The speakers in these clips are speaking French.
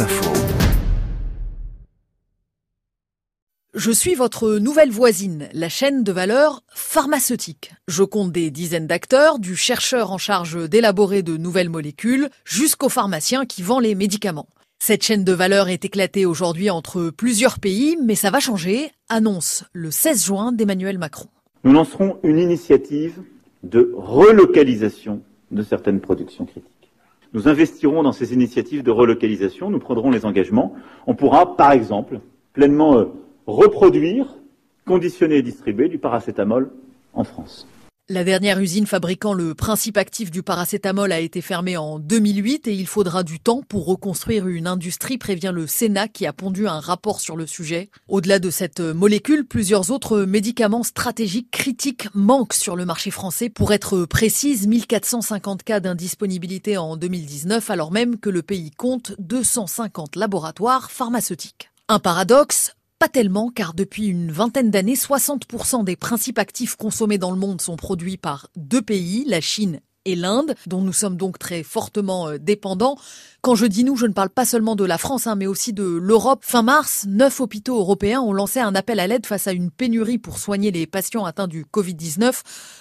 Info. Je suis votre nouvelle voisine, la chaîne de valeur pharmaceutique. Je compte des dizaines d'acteurs, du chercheur en charge d'élaborer de nouvelles molécules jusqu'au pharmacien qui vend les médicaments. Cette chaîne de valeur est éclatée aujourd'hui entre plusieurs pays, mais ça va changer, annonce le 16 juin d'Emmanuel Macron. Nous lancerons une initiative de relocalisation de certaines productions critiques. Nous investirons dans ces initiatives de relocalisation, nous prendrons les engagements. On pourra, par exemple, pleinement euh, reproduire, conditionner et distribuer du paracétamol en France. La dernière usine fabriquant le principe actif du paracétamol a été fermée en 2008 et il faudra du temps pour reconstruire une industrie, prévient le Sénat qui a pondu un rapport sur le sujet. Au-delà de cette molécule, plusieurs autres médicaments stratégiques critiques manquent sur le marché français. Pour être précise, 1450 cas d'indisponibilité en 2019 alors même que le pays compte 250 laboratoires pharmaceutiques. Un paradoxe, pas tellement, car depuis une vingtaine d'années, 60% des principes actifs consommés dans le monde sont produits par deux pays, la Chine et l'Inde, dont nous sommes donc très fortement euh, dépendants. Quand je dis nous, je ne parle pas seulement de la France, hein, mais aussi de l'Europe. Fin mars, neuf hôpitaux européens ont lancé un appel à l'aide face à une pénurie pour soigner les patients atteints du Covid-19,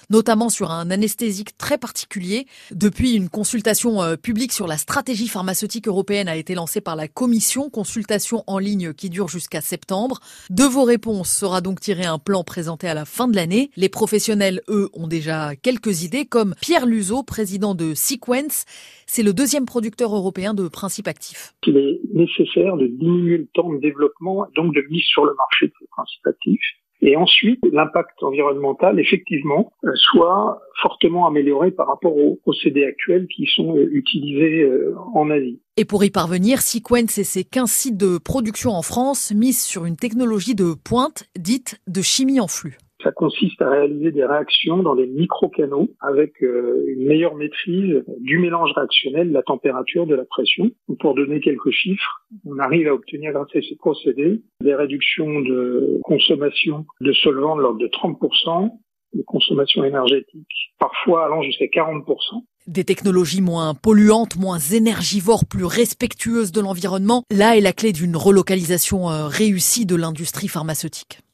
notamment sur un anesthésique très particulier. Depuis, une consultation euh, publique sur la stratégie pharmaceutique européenne a été lancée par la Commission, consultation en ligne qui dure jusqu'à septembre. De vos réponses sera donc tiré un plan présenté à la fin de l'année. Les professionnels, eux, ont déjà quelques idées, comme Pierre Président de Sequence. C'est le deuxième producteur européen de principes actifs. Il est nécessaire de diminuer le temps de développement, donc de mise sur le marché de ces principes actifs. Et ensuite, l'impact environnemental, effectivement, euh, soit fortement amélioré par rapport aux procédés actuels qui sont euh, utilisés euh, en Asie. Et pour y parvenir, Sequence et ses 15 sites de production en France misent sur une technologie de pointe dite de chimie en flux. Consiste à réaliser des réactions dans des micro-canaux avec euh, une meilleure maîtrise du mélange réactionnel, de la température, de la pression. Pour donner quelques chiffres, on arrive à obtenir grâce à ces procédés des réductions de consommation de solvants de l'ordre de 30%, de consommation énergétique parfois allant jusqu'à 40%. Des technologies moins polluantes, moins énergivores, plus respectueuses de l'environnement, là est la clé d'une relocalisation euh, réussie de l'industrie pharmaceutique.